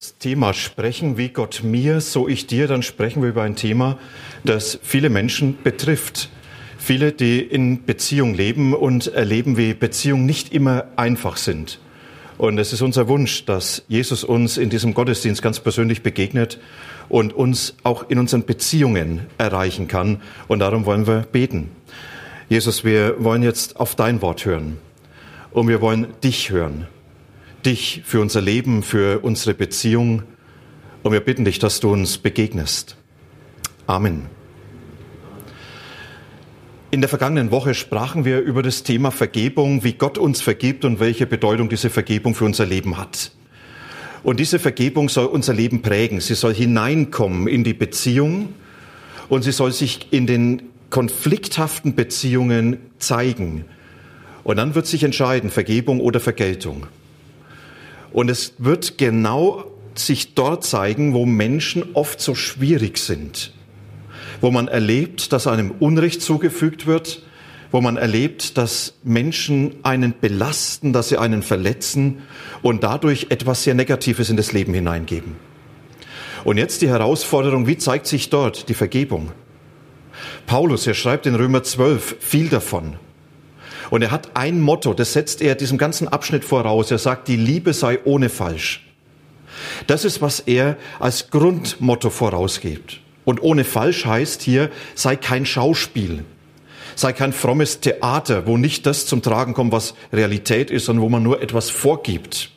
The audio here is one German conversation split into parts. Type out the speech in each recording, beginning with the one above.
das Thema sprechen, wie Gott mir, so ich dir, dann sprechen wir über ein Thema, das viele Menschen betrifft. Viele, die in Beziehung leben und erleben, wie Beziehungen nicht immer einfach sind. Und es ist unser Wunsch, dass Jesus uns in diesem Gottesdienst ganz persönlich begegnet und uns auch in unseren Beziehungen erreichen kann. Und darum wollen wir beten. Jesus, wir wollen jetzt auf dein Wort hören. Und wir wollen dich hören dich für unser Leben, für unsere Beziehung. Und wir bitten dich, dass du uns begegnest. Amen. In der vergangenen Woche sprachen wir über das Thema Vergebung, wie Gott uns vergibt und welche Bedeutung diese Vergebung für unser Leben hat. Und diese Vergebung soll unser Leben prägen. Sie soll hineinkommen in die Beziehung und sie soll sich in den konflikthaften Beziehungen zeigen. Und dann wird sich entscheiden, Vergebung oder Vergeltung. Und es wird genau sich dort zeigen, wo Menschen oft so schwierig sind, wo man erlebt, dass einem Unrecht zugefügt wird, wo man erlebt, dass Menschen einen belasten, dass sie einen verletzen und dadurch etwas sehr Negatives in das Leben hineingeben. Und jetzt die Herausforderung, wie zeigt sich dort die Vergebung? Paulus, er schreibt in Römer 12 viel davon. Und er hat ein Motto, das setzt er diesem ganzen Abschnitt voraus. Er sagt, die Liebe sei ohne Falsch. Das ist, was er als Grundmotto vorausgibt. Und ohne Falsch heißt hier, sei kein Schauspiel, sei kein frommes Theater, wo nicht das zum Tragen kommt, was Realität ist, sondern wo man nur etwas vorgibt.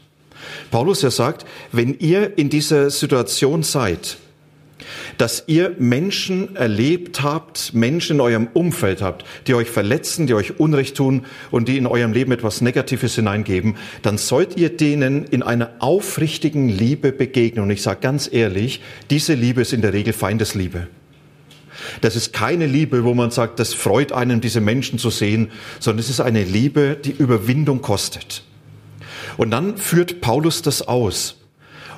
Paulus, er sagt, wenn ihr in dieser Situation seid, dass ihr Menschen erlebt habt, Menschen in eurem Umfeld habt, die euch verletzen, die euch Unrecht tun und die in eurem Leben etwas Negatives hineingeben, dann sollt ihr denen in einer aufrichtigen Liebe begegnen. Und ich sage ganz ehrlich, diese Liebe ist in der Regel Feindesliebe. Das ist keine Liebe, wo man sagt, das freut einen, diese Menschen zu sehen, sondern es ist eine Liebe, die Überwindung kostet. Und dann führt Paulus das aus.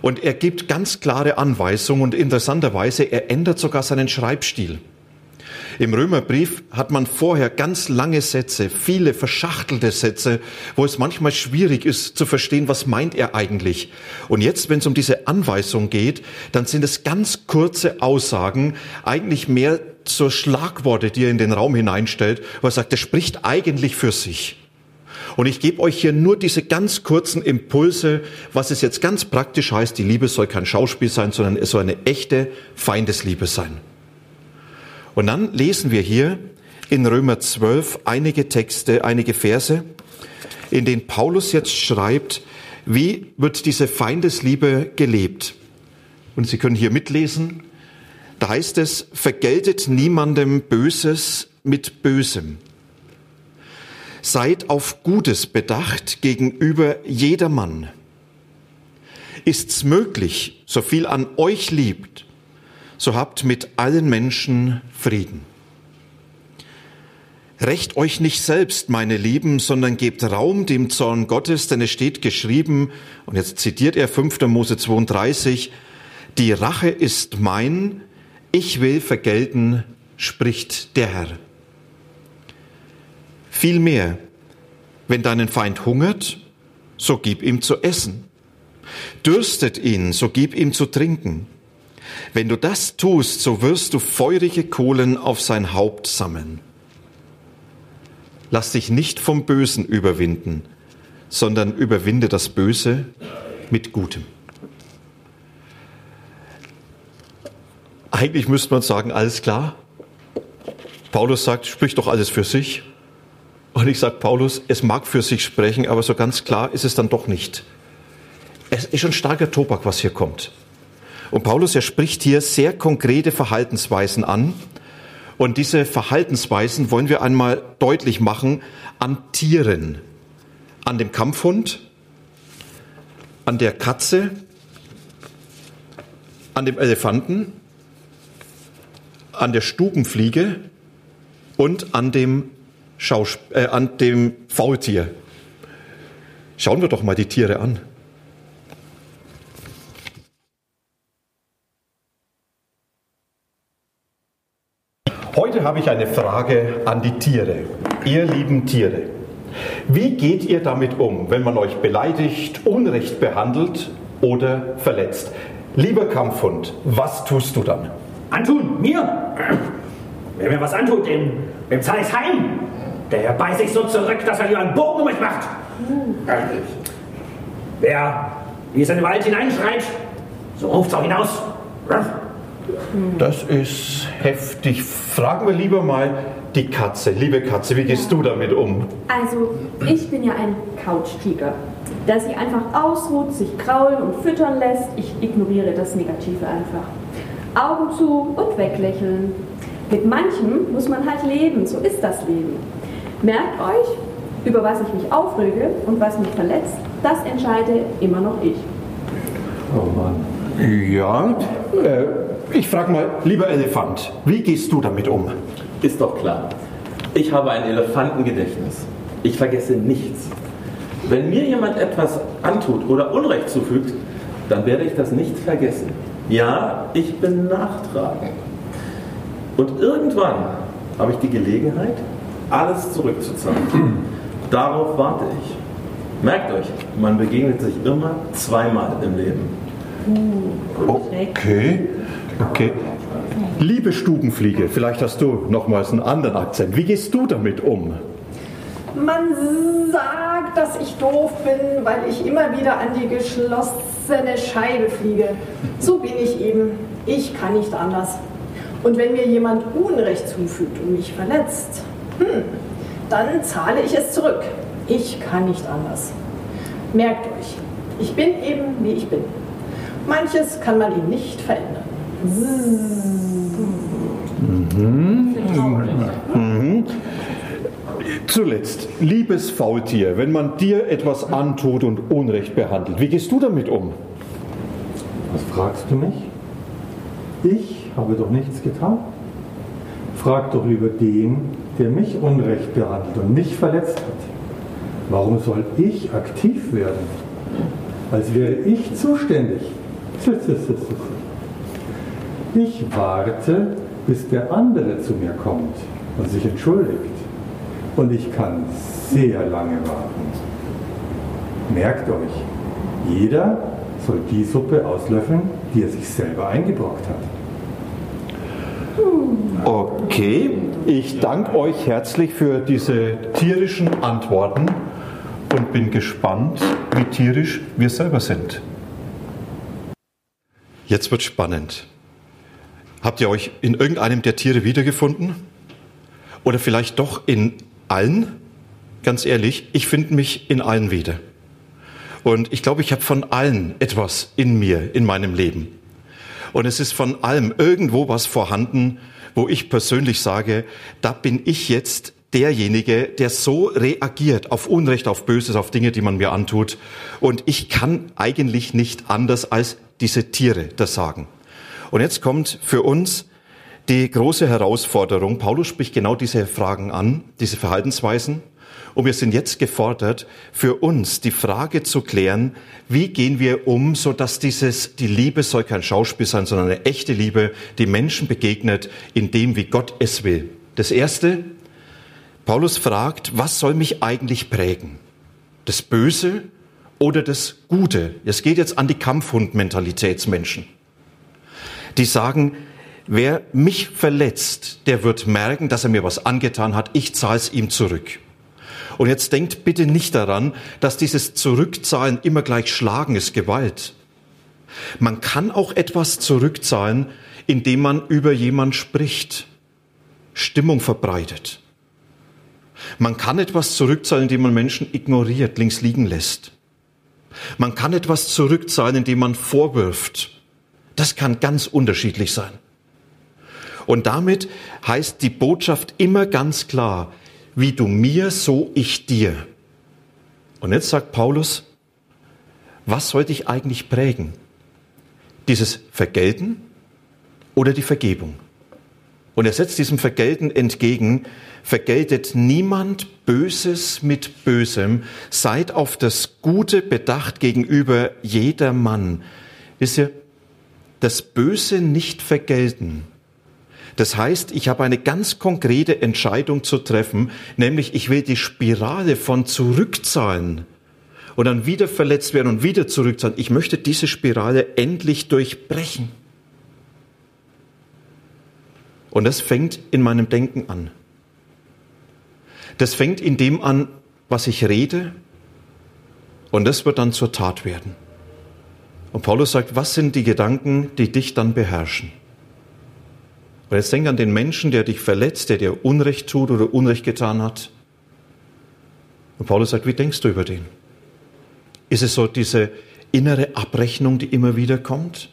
Und er gibt ganz klare Anweisungen und interessanterweise, er ändert sogar seinen Schreibstil. Im Römerbrief hat man vorher ganz lange Sätze, viele verschachtelte Sätze, wo es manchmal schwierig ist zu verstehen, was meint er eigentlich. Und jetzt, wenn es um diese Anweisung geht, dann sind es ganz kurze Aussagen, eigentlich mehr zur Schlagworte, die er in den Raum hineinstellt, wo er sagt, er spricht eigentlich für sich. Und ich gebe euch hier nur diese ganz kurzen Impulse, was es jetzt ganz praktisch heißt, die Liebe soll kein Schauspiel sein, sondern es soll eine echte Feindesliebe sein. Und dann lesen wir hier in Römer 12 einige Texte, einige Verse, in denen Paulus jetzt schreibt, wie wird diese Feindesliebe gelebt. Und Sie können hier mitlesen, da heißt es, vergeltet niemandem Böses mit Bösem. Seid auf Gutes bedacht gegenüber jedermann. Ist's möglich, so viel an euch liebt, so habt mit allen Menschen Frieden. Recht euch nicht selbst, meine Lieben, sondern gebt Raum dem Zorn Gottes, denn es steht geschrieben, und jetzt zitiert er 5. Mose 32, die Rache ist mein, ich will vergelten, spricht der Herr. Vielmehr, wenn deinen Feind hungert, so gib ihm zu essen. Dürstet ihn, so gib ihm zu trinken. Wenn du das tust, so wirst du feurige Kohlen auf sein Haupt sammeln. Lass dich nicht vom Bösen überwinden, sondern überwinde das Böse mit Gutem. Eigentlich müsste man sagen, alles klar. Paulus sagt, sprich doch alles für sich. Und ich sage Paulus, es mag für sich sprechen, aber so ganz klar ist es dann doch nicht. Es ist schon starker Tobak, was hier kommt. Und Paulus, er spricht hier sehr konkrete Verhaltensweisen an. Und diese Verhaltensweisen wollen wir einmal deutlich machen an Tieren. An dem Kampfhund, an der Katze, an dem Elefanten, an der Stubenfliege und an dem Schausp äh, an dem Faultier. Schauen wir doch mal die Tiere an. Heute habe ich eine Frage an die Tiere. Ihr lieben Tiere, wie geht ihr damit um, wenn man euch beleidigt, unrecht behandelt oder verletzt. Lieber Kampfhund, was tust du dann? Antun, mir? Wer mir was antut, dem, dem zahle ich's heim. Der beißt sich so zurück, dass er lieber einen Bogen um mich macht. Wer wie es in den Wald hineinschreit, so ruft's auch hinaus. Das ist heftig. Fragen wir lieber mal die Katze. Liebe Katze, wie gehst du damit um? Also, ich bin ja ein Couchtiger, der sich einfach ausruht, sich kraulen und füttern lässt. Ich ignoriere das Negative einfach. Augen zu und weglächeln. Mit manchem muss man halt leben, so ist das Leben. Merkt euch, über was ich mich aufrege und was mich verletzt, das entscheide immer noch ich. Oh Mann. Ja, äh, ich frage mal, lieber Elefant, wie gehst du damit um? Ist doch klar. Ich habe ein Elefantengedächtnis. Ich vergesse nichts. Wenn mir jemand etwas antut oder Unrecht zufügt, dann werde ich das nicht vergessen. Ja, ich bin nachtragend. Und irgendwann habe ich die Gelegenheit, alles zurückzuzahlen. Darauf warte ich. Merkt euch, man begegnet sich immer zweimal im Leben. Okay, okay. Liebe Stubenfliege, vielleicht hast du nochmals einen anderen Akzent. Wie gehst du damit um? Man sagt, dass ich doof bin, weil ich immer wieder an die geschlossene Scheibe fliege. So bin ich eben. Ich kann nicht anders. Und wenn mir jemand Unrecht zufügt und mich verletzt, hm, dann zahle ich es zurück. Ich kann nicht anders. Merkt euch, ich bin eben wie ich bin. Manches kann man ihm nicht verändern. Mhm. Zuletzt, liebes Faultier, wenn man dir etwas antut und Unrecht behandelt, wie gehst du damit um? Was fragst du mich? Ich habe doch nichts getan. Frag doch lieber den, der mich Unrecht behandelt und mich verletzt hat. Warum soll ich aktiv werden? Als wäre ich zuständig. Ich warte, bis der andere zu mir kommt und sich entschuldigt. Und ich kann sehr lange warten. Merkt euch, jeder soll die Suppe auslöffeln, die er sich selber eingebrockt hat. Okay, ich danke euch herzlich für diese tierischen Antworten und bin gespannt, wie tierisch wir selber sind. Jetzt wird spannend. Habt ihr euch in irgendeinem der Tiere wiedergefunden? Oder vielleicht doch in allen? Ganz ehrlich, ich finde mich in allen wieder. Und ich glaube, ich habe von allen etwas in mir, in meinem Leben. Und es ist von allem irgendwo was vorhanden, wo ich persönlich sage, da bin ich jetzt derjenige, der so reagiert auf Unrecht, auf Böses, auf Dinge, die man mir antut. Und ich kann eigentlich nicht anders als diese Tiere das sagen. Und jetzt kommt für uns die große Herausforderung. Paulus spricht genau diese Fragen an, diese Verhaltensweisen. Und wir sind jetzt gefordert, für uns die Frage zu klären, wie gehen wir um, so dass dieses, die Liebe soll kein Schauspiel sein, sondern eine echte Liebe, die Menschen begegnet in dem, wie Gott es will. Das erste, Paulus fragt, was soll mich eigentlich prägen? Das Böse oder das Gute. Es geht jetzt an die Kampfhund-Mentalitätsmenschen. Die sagen, wer mich verletzt, der wird merken, dass er mir was angetan hat. Ich zahle es ihm zurück. Und jetzt denkt bitte nicht daran, dass dieses Zurückzahlen immer gleich Schlagen ist Gewalt. Man kann auch etwas zurückzahlen, indem man über jemand spricht, Stimmung verbreitet. Man kann etwas zurückzahlen, indem man Menschen ignoriert, links liegen lässt. Man kann etwas zurückzahlen, indem man vorwirft. Das kann ganz unterschiedlich sein. Und damit heißt die Botschaft immer ganz klar, wie du mir, so ich dir. Und jetzt sagt Paulus, was soll dich eigentlich prägen? Dieses Vergelten oder die Vergebung? Und er setzt diesem Vergelten entgegen, vergeltet niemand Böses mit Bösem, seid auf das Gute bedacht gegenüber jedermann. Wisst ihr, das Böse nicht vergelten. Das heißt, ich habe eine ganz konkrete Entscheidung zu treffen, nämlich ich will die Spirale von Zurückzahlen und dann wieder verletzt werden und wieder zurück sein. Ich möchte diese Spirale endlich durchbrechen. Und das fängt in meinem Denken an. Das fängt in dem an, was ich rede, und das wird dann zur Tat werden. Und Paulus sagt, was sind die Gedanken, die dich dann beherrschen? Und jetzt denk an den Menschen, der dich verletzt, der dir Unrecht tut oder Unrecht getan hat. Und Paulus sagt, wie denkst du über den? Ist es so diese innere Abrechnung, die immer wieder kommt?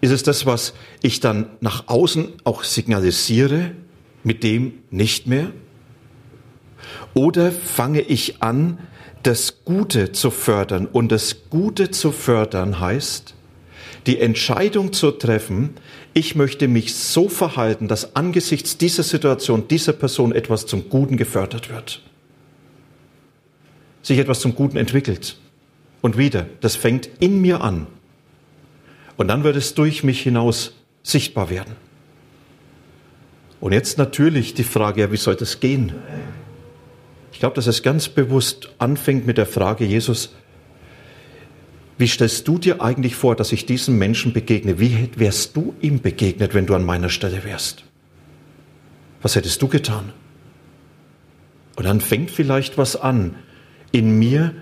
Ist es das, was ich dann nach außen auch signalisiere, mit dem nicht mehr? Oder fange ich an, das Gute zu fördern? Und das Gute zu fördern heißt, die Entscheidung zu treffen, ich möchte mich so verhalten, dass angesichts dieser Situation, dieser Person etwas zum Guten gefördert wird. Sich etwas zum Guten entwickelt. Und wieder, das fängt in mir an. Und dann wird es durch mich hinaus sichtbar werden. Und jetzt natürlich die Frage, ja, wie soll das gehen? Ich glaube, dass es ganz bewusst anfängt mit der Frage, Jesus, wie stellst du dir eigentlich vor, dass ich diesem Menschen begegne? Wie wärst du ihm begegnet, wenn du an meiner Stelle wärst? Was hättest du getan? Und dann fängt vielleicht was an, in mir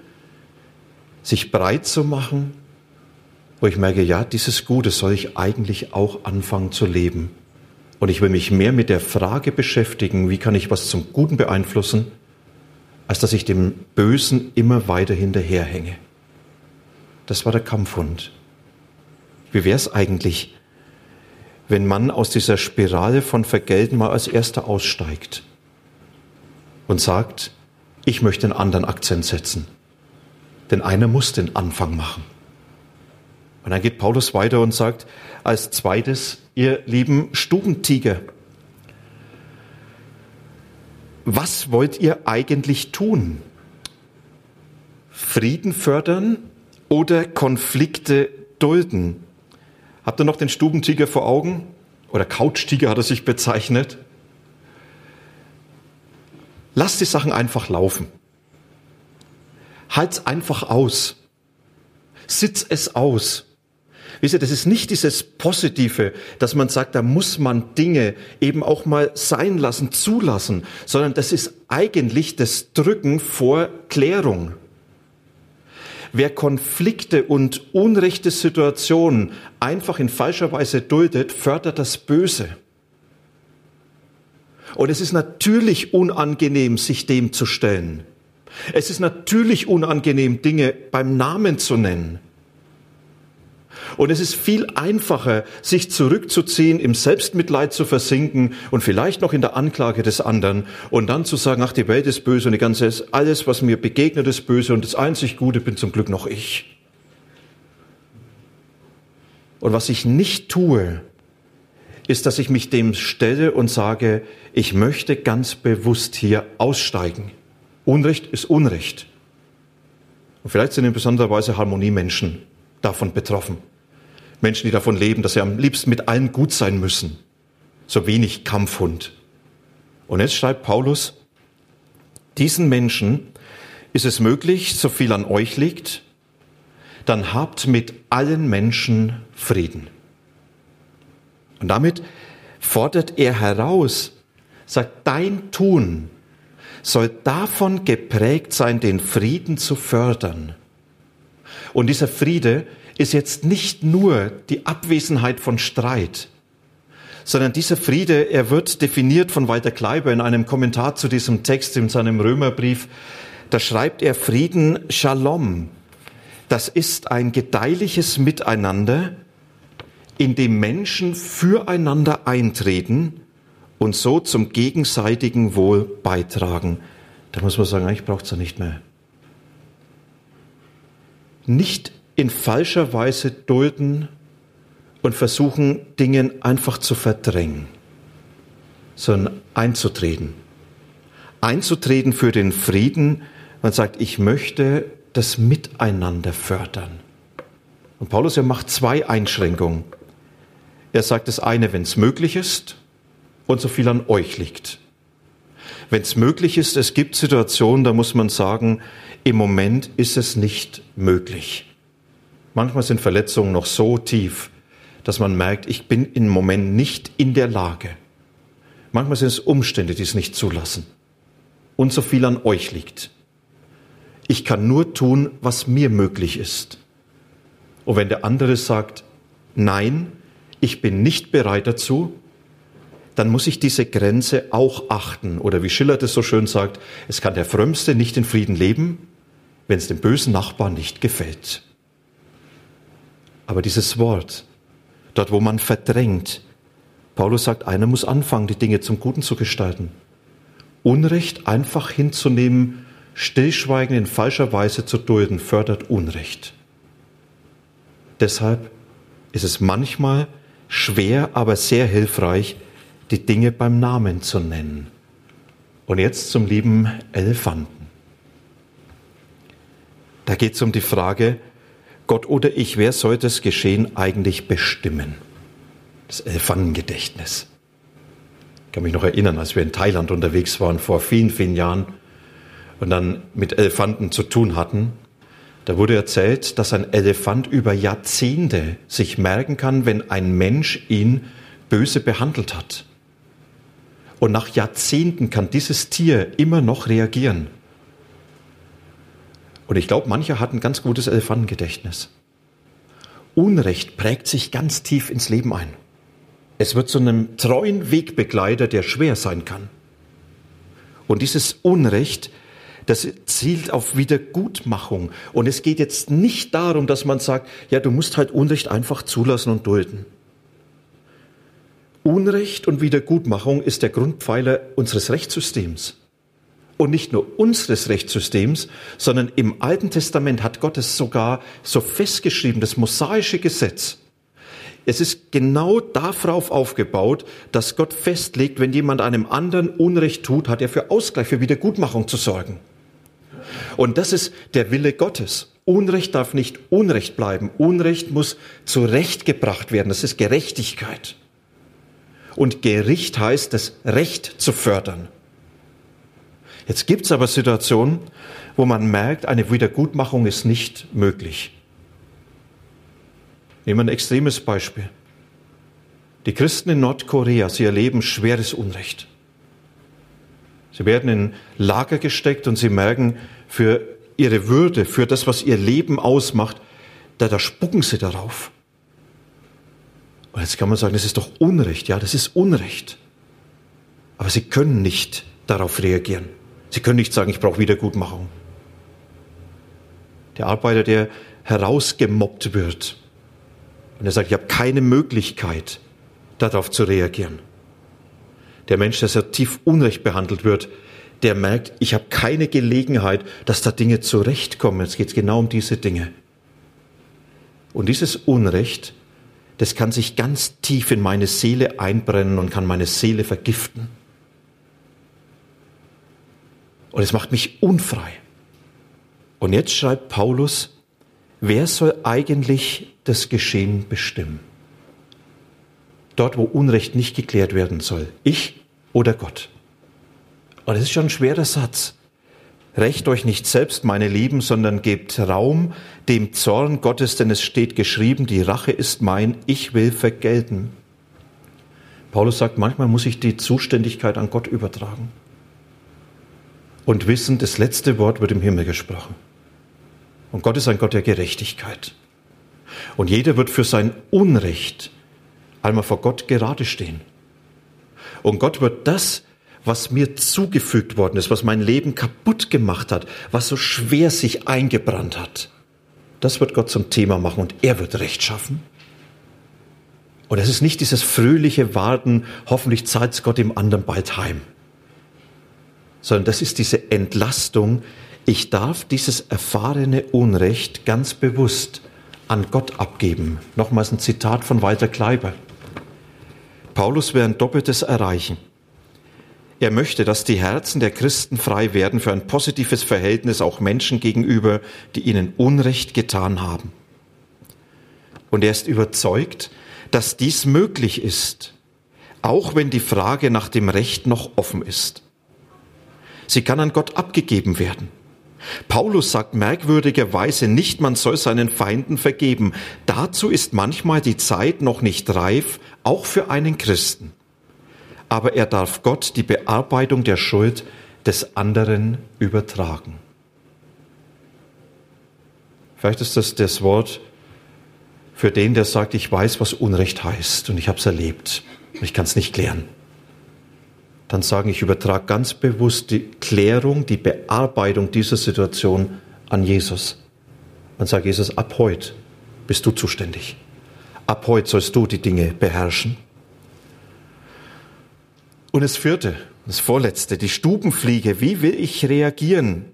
sich breit zu machen, wo ich merke, ja, dieses Gute soll ich eigentlich auch anfangen zu leben. Und ich will mich mehr mit der Frage beschäftigen, wie kann ich was zum Guten beeinflussen, als dass ich dem Bösen immer weiter hinterherhänge. Das war der Kampfhund. Wie wäre es eigentlich, wenn man aus dieser Spirale von Vergelten mal als Erster aussteigt und sagt, ich möchte einen anderen Akzent setzen. Denn einer muss den Anfang machen. Und dann geht Paulus weiter und sagt als zweites, ihr lieben Stubentiger, was wollt ihr eigentlich tun? Frieden fördern oder Konflikte dulden? Habt ihr noch den Stubentiger vor Augen? Oder Couchtiger hat er sich bezeichnet. Lasst die Sachen einfach laufen. Halt's einfach aus. Sitz es aus. Wisst ihr, das ist nicht dieses Positive, dass man sagt, da muss man Dinge eben auch mal sein lassen, zulassen, sondern das ist eigentlich das Drücken vor Klärung. Wer Konflikte und unrechte Situationen einfach in falscher Weise duldet, fördert das Böse. Und es ist natürlich unangenehm, sich dem zu stellen. Es ist natürlich unangenehm, Dinge beim Namen zu nennen. Und es ist viel einfacher, sich zurückzuziehen, im Selbstmitleid zu versinken und vielleicht noch in der Anklage des anderen und dann zu sagen, ach, die Welt ist böse und die ganze, alles, was mir begegnet, ist böse und das einzig Gute bin zum Glück noch ich. Und was ich nicht tue, ist, dass ich mich dem stelle und sage, ich möchte ganz bewusst hier aussteigen. Unrecht ist Unrecht. Und vielleicht sind in besonderer Weise Harmoniemenschen davon betroffen. Menschen, die davon leben, dass sie am liebsten mit allen gut sein müssen. So wenig Kampfhund. Und jetzt schreibt Paulus, diesen Menschen ist es möglich, so viel an euch liegt, dann habt mit allen Menschen Frieden. Und damit fordert er heraus, sagt, dein Tun soll davon geprägt sein, den Frieden zu fördern. Und dieser Friede ist jetzt nicht nur die Abwesenheit von Streit, sondern dieser Friede, er wird definiert von Walter Kleiber in einem Kommentar zu diesem Text in seinem Römerbrief. Da schreibt er Frieden Shalom. Das ist ein gedeihliches Miteinander, in dem Menschen füreinander eintreten und so zum gegenseitigen Wohl beitragen. Da muss man sagen, ich brauche es ja nicht mehr. Nicht in falscher Weise dulden und versuchen, Dingen einfach zu verdrängen, sondern einzutreten. Einzutreten für den Frieden. Man sagt, ich möchte das Miteinander fördern. Und Paulus, er macht zwei Einschränkungen. Er sagt das eine, wenn es möglich ist und so viel an euch liegt. wenn es möglich ist, es gibt Situationen, da muss man sagen, im Moment ist es nicht möglich. Manchmal sind Verletzungen noch so tief, dass man merkt, ich bin im Moment nicht in der Lage. Manchmal sind es Umstände, die es nicht zulassen. Und so viel an euch liegt. Ich kann nur tun, was mir möglich ist. Und wenn der andere sagt, nein, ich bin nicht bereit dazu, dann muss ich diese Grenze auch achten. Oder wie Schiller das so schön sagt, es kann der Frömmste nicht in Frieden leben, wenn es dem bösen Nachbarn nicht gefällt. Aber dieses Wort, dort wo man verdrängt, Paulus sagt, einer muss anfangen, die Dinge zum Guten zu gestalten. Unrecht einfach hinzunehmen, Stillschweigen in falscher Weise zu dulden, fördert Unrecht. Deshalb ist es manchmal schwer, aber sehr hilfreich, die Dinge beim Namen zu nennen. Und jetzt zum lieben Elefanten. Da geht es um die Frage, Gott oder ich, wer soll das Geschehen eigentlich bestimmen? Das Elefantengedächtnis. Ich kann mich noch erinnern, als wir in Thailand unterwegs waren vor vielen, vielen Jahren und dann mit Elefanten zu tun hatten. Da wurde erzählt, dass ein Elefant über Jahrzehnte sich merken kann, wenn ein Mensch ihn böse behandelt hat. Und nach Jahrzehnten kann dieses Tier immer noch reagieren. Und ich glaube, mancher hat ein ganz gutes Elefantengedächtnis. Unrecht prägt sich ganz tief ins Leben ein. Es wird zu einem treuen Wegbegleiter, der schwer sein kann. Und dieses Unrecht das zielt auf Wiedergutmachung. Und es geht jetzt nicht darum, dass man sagt, ja, du musst halt Unrecht einfach zulassen und dulden. Unrecht und Wiedergutmachung ist der Grundpfeiler unseres Rechtssystems. Und nicht nur unseres Rechtssystems, sondern im Alten Testament hat Gott es sogar so festgeschrieben, das mosaische Gesetz. Es ist genau darauf aufgebaut, dass Gott festlegt, wenn jemand einem anderen Unrecht tut, hat er für Ausgleich, für Wiedergutmachung zu sorgen. Und das ist der Wille Gottes. Unrecht darf nicht Unrecht bleiben. Unrecht muss zurechtgebracht werden. Das ist Gerechtigkeit. Und Gericht heißt, das Recht zu fördern. Jetzt gibt es aber Situationen, wo man merkt, eine Wiedergutmachung ist nicht möglich. Nehmen wir ein extremes Beispiel. Die Christen in Nordkorea, sie erleben schweres Unrecht. Sie werden in Lager gesteckt und sie merken, für ihre Würde, für das, was ihr Leben ausmacht, da, da spucken sie darauf. Und jetzt kann man sagen, das ist doch Unrecht. Ja, das ist Unrecht. Aber sie können nicht darauf reagieren. Sie können nicht sagen, ich brauche Wiedergutmachung. Der Arbeiter, der herausgemobbt wird und er sagt, ich habe keine Möglichkeit, darauf zu reagieren der Mensch, der sehr tief unrecht behandelt wird, der merkt, ich habe keine Gelegenheit, dass da Dinge zurechtkommen. Es geht genau um diese Dinge. Und dieses Unrecht, das kann sich ganz tief in meine Seele einbrennen und kann meine Seele vergiften. Und es macht mich unfrei. Und jetzt schreibt Paulus, wer soll eigentlich das Geschehen bestimmen? dort wo Unrecht nicht geklärt werden soll. Ich oder Gott. Und das ist schon ein schwerer Satz. Recht euch nicht selbst, meine Lieben, sondern gebt Raum dem Zorn Gottes, denn es steht geschrieben, die Rache ist mein, ich will vergelten. Paulus sagt, manchmal muss ich die Zuständigkeit an Gott übertragen. Und wissen, das letzte Wort wird im Himmel gesprochen. Und Gott ist ein Gott der Gerechtigkeit. Und jeder wird für sein Unrecht einmal vor Gott gerade stehen. Und Gott wird das, was mir zugefügt worden ist, was mein Leben kaputt gemacht hat, was so schwer sich eingebrannt hat, das wird Gott zum Thema machen und er wird Recht schaffen. Und es ist nicht dieses fröhliche Warten, hoffentlich zahlt Gott dem anderen bald heim, sondern das ist diese Entlastung, ich darf dieses erfahrene Unrecht ganz bewusst an Gott abgeben. Nochmals ein Zitat von Walter Kleiber. Paulus will ein Doppeltes erreichen. Er möchte, dass die Herzen der Christen frei werden für ein positives Verhältnis auch Menschen gegenüber, die ihnen Unrecht getan haben. Und er ist überzeugt, dass dies möglich ist, auch wenn die Frage nach dem Recht noch offen ist. Sie kann an Gott abgegeben werden. Paulus sagt merkwürdigerweise nicht, man soll seinen Feinden vergeben. Dazu ist manchmal die Zeit noch nicht reif, auch für einen Christen. Aber er darf Gott die Bearbeitung der Schuld des anderen übertragen. Vielleicht ist das das Wort für den, der sagt, ich weiß, was Unrecht heißt und ich habe es erlebt. Ich kann es nicht klären. Dann sagen, ich übertrage ganz bewusst die Klärung, die Bearbeitung dieser Situation an Jesus. Und sage, Jesus, ab heute bist du zuständig. Ab heute sollst du die Dinge beherrschen. Und das vierte, das vorletzte, die Stubenfliege. Wie will ich reagieren?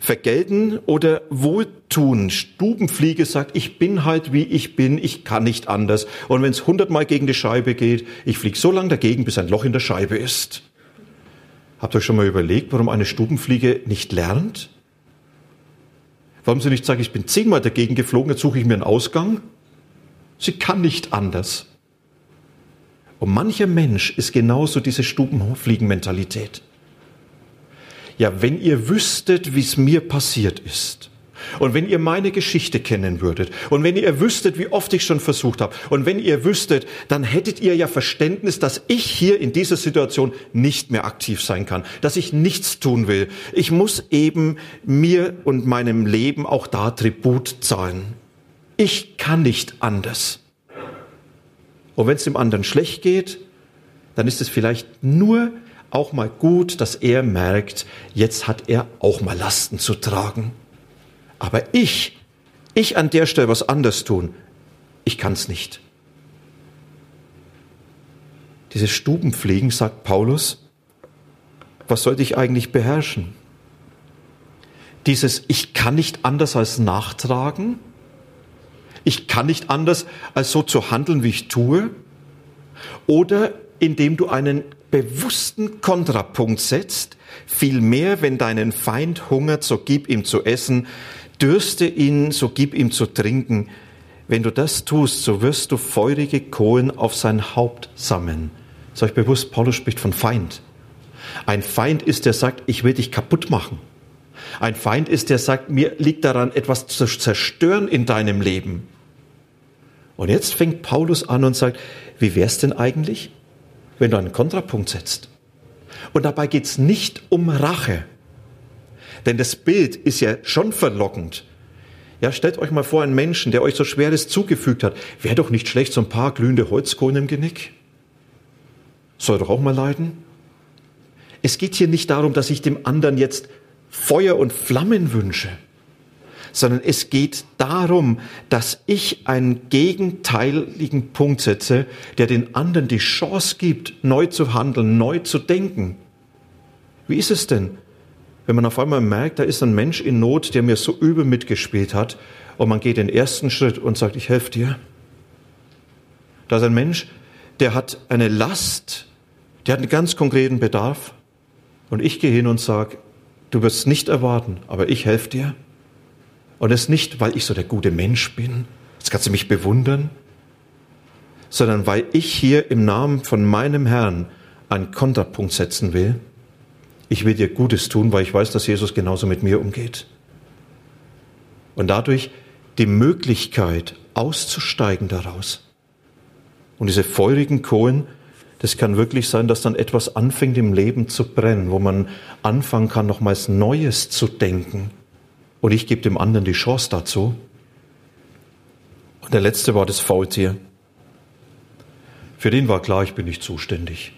Vergelten oder wohltun? Stubenfliege sagt, ich bin halt wie ich bin, ich kann nicht anders. Und wenn es hundertmal gegen die Scheibe geht, ich fliege so lange dagegen, bis ein Loch in der Scheibe ist. Habt ihr euch schon mal überlegt, warum eine Stubenfliege nicht lernt? Warum sie nicht sagt, ich bin zehnmal dagegen geflogen, jetzt suche ich mir einen Ausgang? Sie kann nicht anders. Und mancher Mensch ist genauso diese Stubenfliegenmentalität. Ja, wenn ihr wüsstet, wie es mir passiert ist, und wenn ihr meine Geschichte kennen würdet, und wenn ihr wüsstet, wie oft ich schon versucht habe, und wenn ihr wüsstet, dann hättet ihr ja Verständnis, dass ich hier in dieser Situation nicht mehr aktiv sein kann, dass ich nichts tun will. Ich muss eben mir und meinem Leben auch da Tribut zahlen. Ich kann nicht anders. Und wenn es dem anderen schlecht geht, dann ist es vielleicht nur auch mal gut, dass er merkt, jetzt hat er auch mal Lasten zu tragen. Aber ich, ich an der Stelle was anders tun, ich kann es nicht. Dieses Stubenpflegen, sagt Paulus, was sollte ich eigentlich beherrschen? Dieses Ich kann nicht anders als nachtragen, ich kann nicht anders, als so zu handeln, wie ich tue. Oder indem du einen bewussten Kontrapunkt setzt, vielmehr, wenn deinen Feind hungert, so gib ihm zu essen, dürste ihn, so gib ihm zu trinken. Wenn du das tust, so wirst du feurige Kohlen auf sein Haupt sammeln. Ist euch bewusst, Paulus spricht von Feind. Ein Feind ist, der sagt, ich will dich kaputt machen. Ein Feind ist, der sagt, mir liegt daran, etwas zu zerstören in deinem Leben. Und jetzt fängt Paulus an und sagt, wie wär's denn eigentlich, wenn du einen Kontrapunkt setzt? Und dabei geht's nicht um Rache. Denn das Bild ist ja schon verlockend. Ja, stellt euch mal vor, einen Menschen, der euch so Schweres zugefügt hat. Wäre doch nicht schlecht, so ein paar glühende Holzkohlen im Genick? Soll doch auch mal leiden? Es geht hier nicht darum, dass ich dem anderen jetzt Feuer und Flammen wünsche, sondern es geht darum, dass ich einen gegenteiligen Punkt setze, der den anderen die Chance gibt, neu zu handeln, neu zu denken. Wie ist es denn, wenn man auf einmal merkt, da ist ein Mensch in Not, der mir so übel mitgespielt hat, und man geht den ersten Schritt und sagt, ich helfe dir? Da ist ein Mensch, der hat eine Last, der hat einen ganz konkreten Bedarf, und ich gehe hin und sage, Du wirst nicht erwarten, aber ich helfe dir. Und es nicht, weil ich so der gute Mensch bin, jetzt kannst du mich bewundern, sondern weil ich hier im Namen von meinem Herrn einen Konterpunkt setzen will. Ich will dir Gutes tun, weil ich weiß, dass Jesus genauso mit mir umgeht. Und dadurch die Möglichkeit auszusteigen daraus. Und diese feurigen Kohlen das kann wirklich sein, dass dann etwas anfängt im Leben zu brennen, wo man anfangen kann, nochmals Neues zu denken. Und ich gebe dem anderen die Chance dazu. Und der letzte war das Faultier. Für den war klar, ich bin nicht zuständig.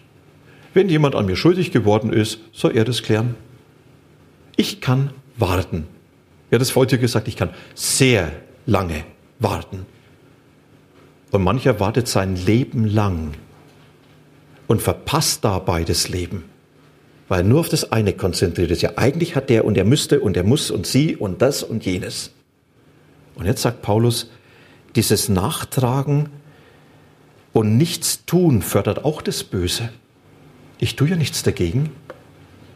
Wenn jemand an mir schuldig geworden ist, soll er das klären. Ich kann warten. Ja, das Faultier gesagt, ich kann sehr lange warten. Und mancher wartet sein Leben lang und verpasst dabei das Leben, weil nur auf das eine konzentriert ist. Ja, eigentlich hat der und er müsste und er muss und sie und das und jenes. Und jetzt sagt Paulus, dieses Nachtragen und nichts tun fördert auch das Böse. Ich tue ja nichts dagegen.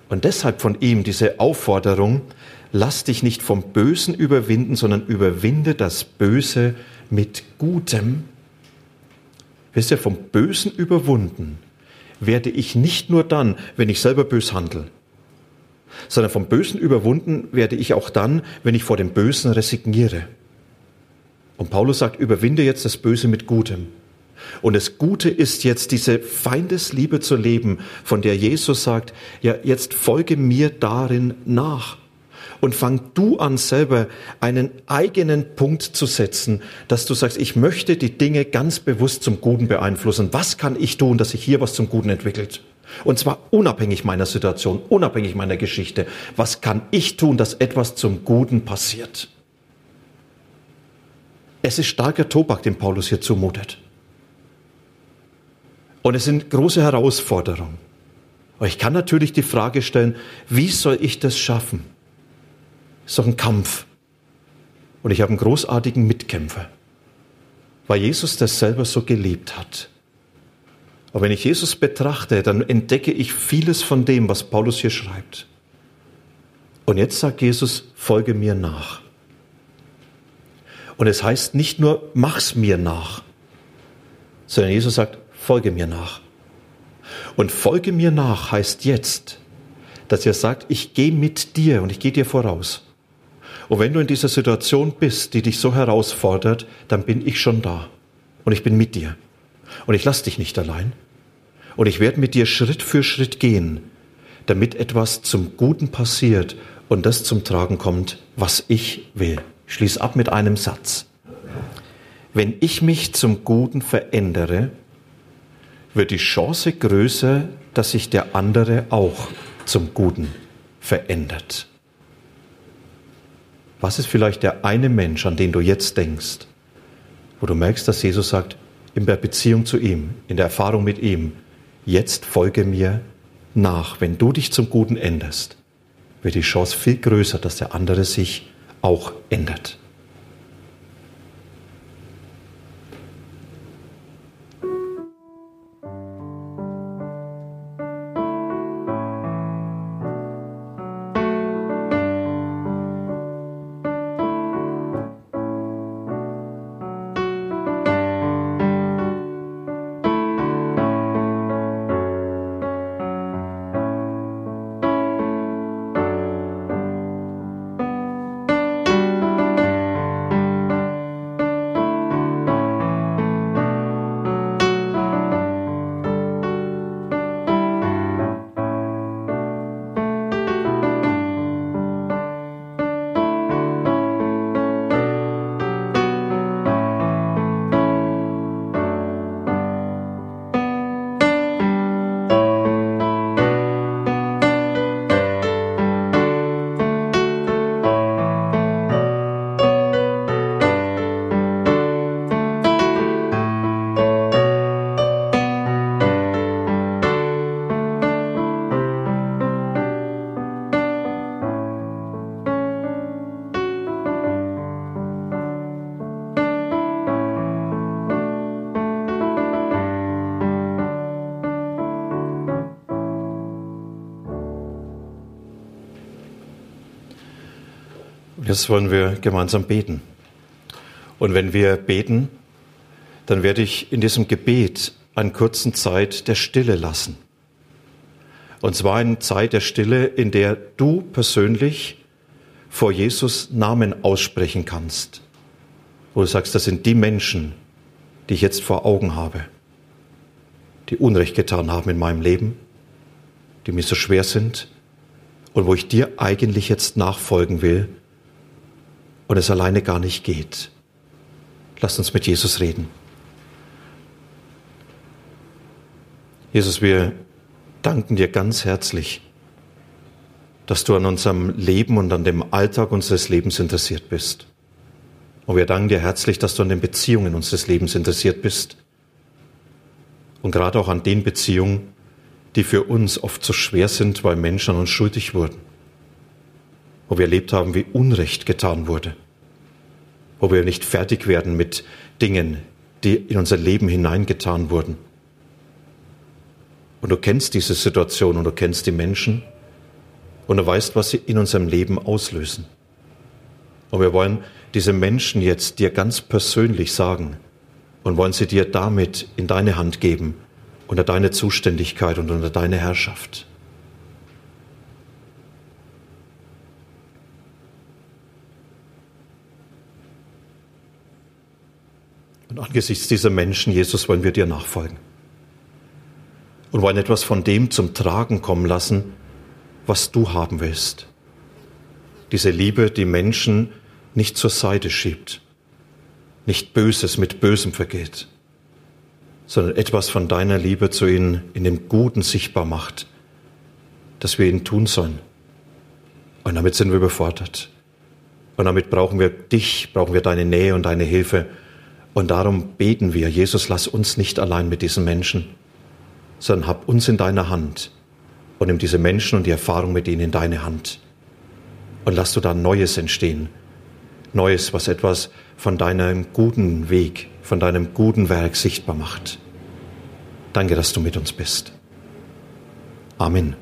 Und deshalb von ihm diese Aufforderung, lass dich nicht vom Bösen überwinden, sondern überwinde das Böse mit Gutem. Wisst ihr, vom Bösen überwunden werde ich nicht nur dann, wenn ich selber bös handle, sondern vom Bösen überwunden werde ich auch dann, wenn ich vor dem Bösen resigniere. Und Paulus sagt, überwinde jetzt das Böse mit Gutem. Und das Gute ist jetzt diese Feindesliebe zu leben, von der Jesus sagt, ja, jetzt folge mir darin nach. Und fang du an, selber einen eigenen Punkt zu setzen, dass du sagst, ich möchte die Dinge ganz bewusst zum Guten beeinflussen. Was kann ich tun, dass sich hier was zum Guten entwickelt? Und zwar unabhängig meiner Situation, unabhängig meiner Geschichte. Was kann ich tun, dass etwas zum Guten passiert? Es ist starker Tobak, den Paulus hier zumutet. Und es sind große Herausforderungen. Aber ich kann natürlich die Frage stellen, wie soll ich das schaffen? Ist doch ein Kampf. Und ich habe einen großartigen Mitkämpfer, weil Jesus das selber so gelebt hat. Aber wenn ich Jesus betrachte, dann entdecke ich vieles von dem, was Paulus hier schreibt. Und jetzt sagt Jesus, folge mir nach. Und es heißt nicht nur, mach's mir nach, sondern Jesus sagt, folge mir nach. Und folge mir nach heißt jetzt, dass er sagt, ich gehe mit dir und ich gehe dir voraus. Und wenn du in dieser Situation bist, die dich so herausfordert, dann bin ich schon da. Und ich bin mit dir. Und ich lasse dich nicht allein. Und ich werde mit dir Schritt für Schritt gehen, damit etwas zum Guten passiert und das zum Tragen kommt, was ich will. Ich schließe ab mit einem Satz. Wenn ich mich zum Guten verändere, wird die Chance größer, dass sich der andere auch zum Guten verändert. Was ist vielleicht der eine Mensch, an den du jetzt denkst, wo du merkst, dass Jesus sagt, in der Beziehung zu ihm, in der Erfahrung mit ihm, jetzt folge mir nach. Wenn du dich zum Guten änderst, wird die Chance viel größer, dass der andere sich auch ändert. Jetzt wollen wir gemeinsam beten. Und wenn wir beten, dann werde ich in diesem Gebet einen kurzen Zeit der Stille lassen. Und zwar eine Zeit der Stille, in der du persönlich vor Jesus Namen aussprechen kannst. Wo du sagst, das sind die Menschen, die ich jetzt vor Augen habe, die Unrecht getan haben in meinem Leben, die mir so schwer sind und wo ich dir eigentlich jetzt nachfolgen will und es alleine gar nicht geht. Lasst uns mit Jesus reden. Jesus, wir danken dir ganz herzlich, dass du an unserem Leben und an dem Alltag unseres Lebens interessiert bist. Und wir danken dir herzlich, dass du an den Beziehungen unseres Lebens interessiert bist. Und gerade auch an den Beziehungen, die für uns oft so schwer sind, weil Menschen an uns schuldig wurden wo wir erlebt haben, wie Unrecht getan wurde, wo wir nicht fertig werden mit Dingen, die in unser Leben hineingetan wurden. Und du kennst diese Situation und du kennst die Menschen und du weißt, was sie in unserem Leben auslösen. Und wir wollen diese Menschen jetzt dir ganz persönlich sagen und wollen sie dir damit in deine Hand geben, unter deine Zuständigkeit und unter deine Herrschaft. Und angesichts dieser Menschen, Jesus, wollen wir dir nachfolgen. Und wollen etwas von dem zum Tragen kommen lassen, was du haben willst. Diese Liebe, die Menschen nicht zur Seite schiebt, nicht Böses mit Bösem vergeht, sondern etwas von deiner Liebe zu ihnen in dem Guten sichtbar macht, dass wir ihn tun sollen. Und damit sind wir überfordert. Und damit brauchen wir dich, brauchen wir deine Nähe und deine Hilfe. Und darum beten wir, Jesus, lass uns nicht allein mit diesen Menschen, sondern hab uns in deiner Hand und nimm diese Menschen und die Erfahrung mit ihnen in deine Hand. Und lass du da Neues entstehen. Neues, was etwas von deinem guten Weg, von deinem guten Werk sichtbar macht. Danke, dass du mit uns bist. Amen.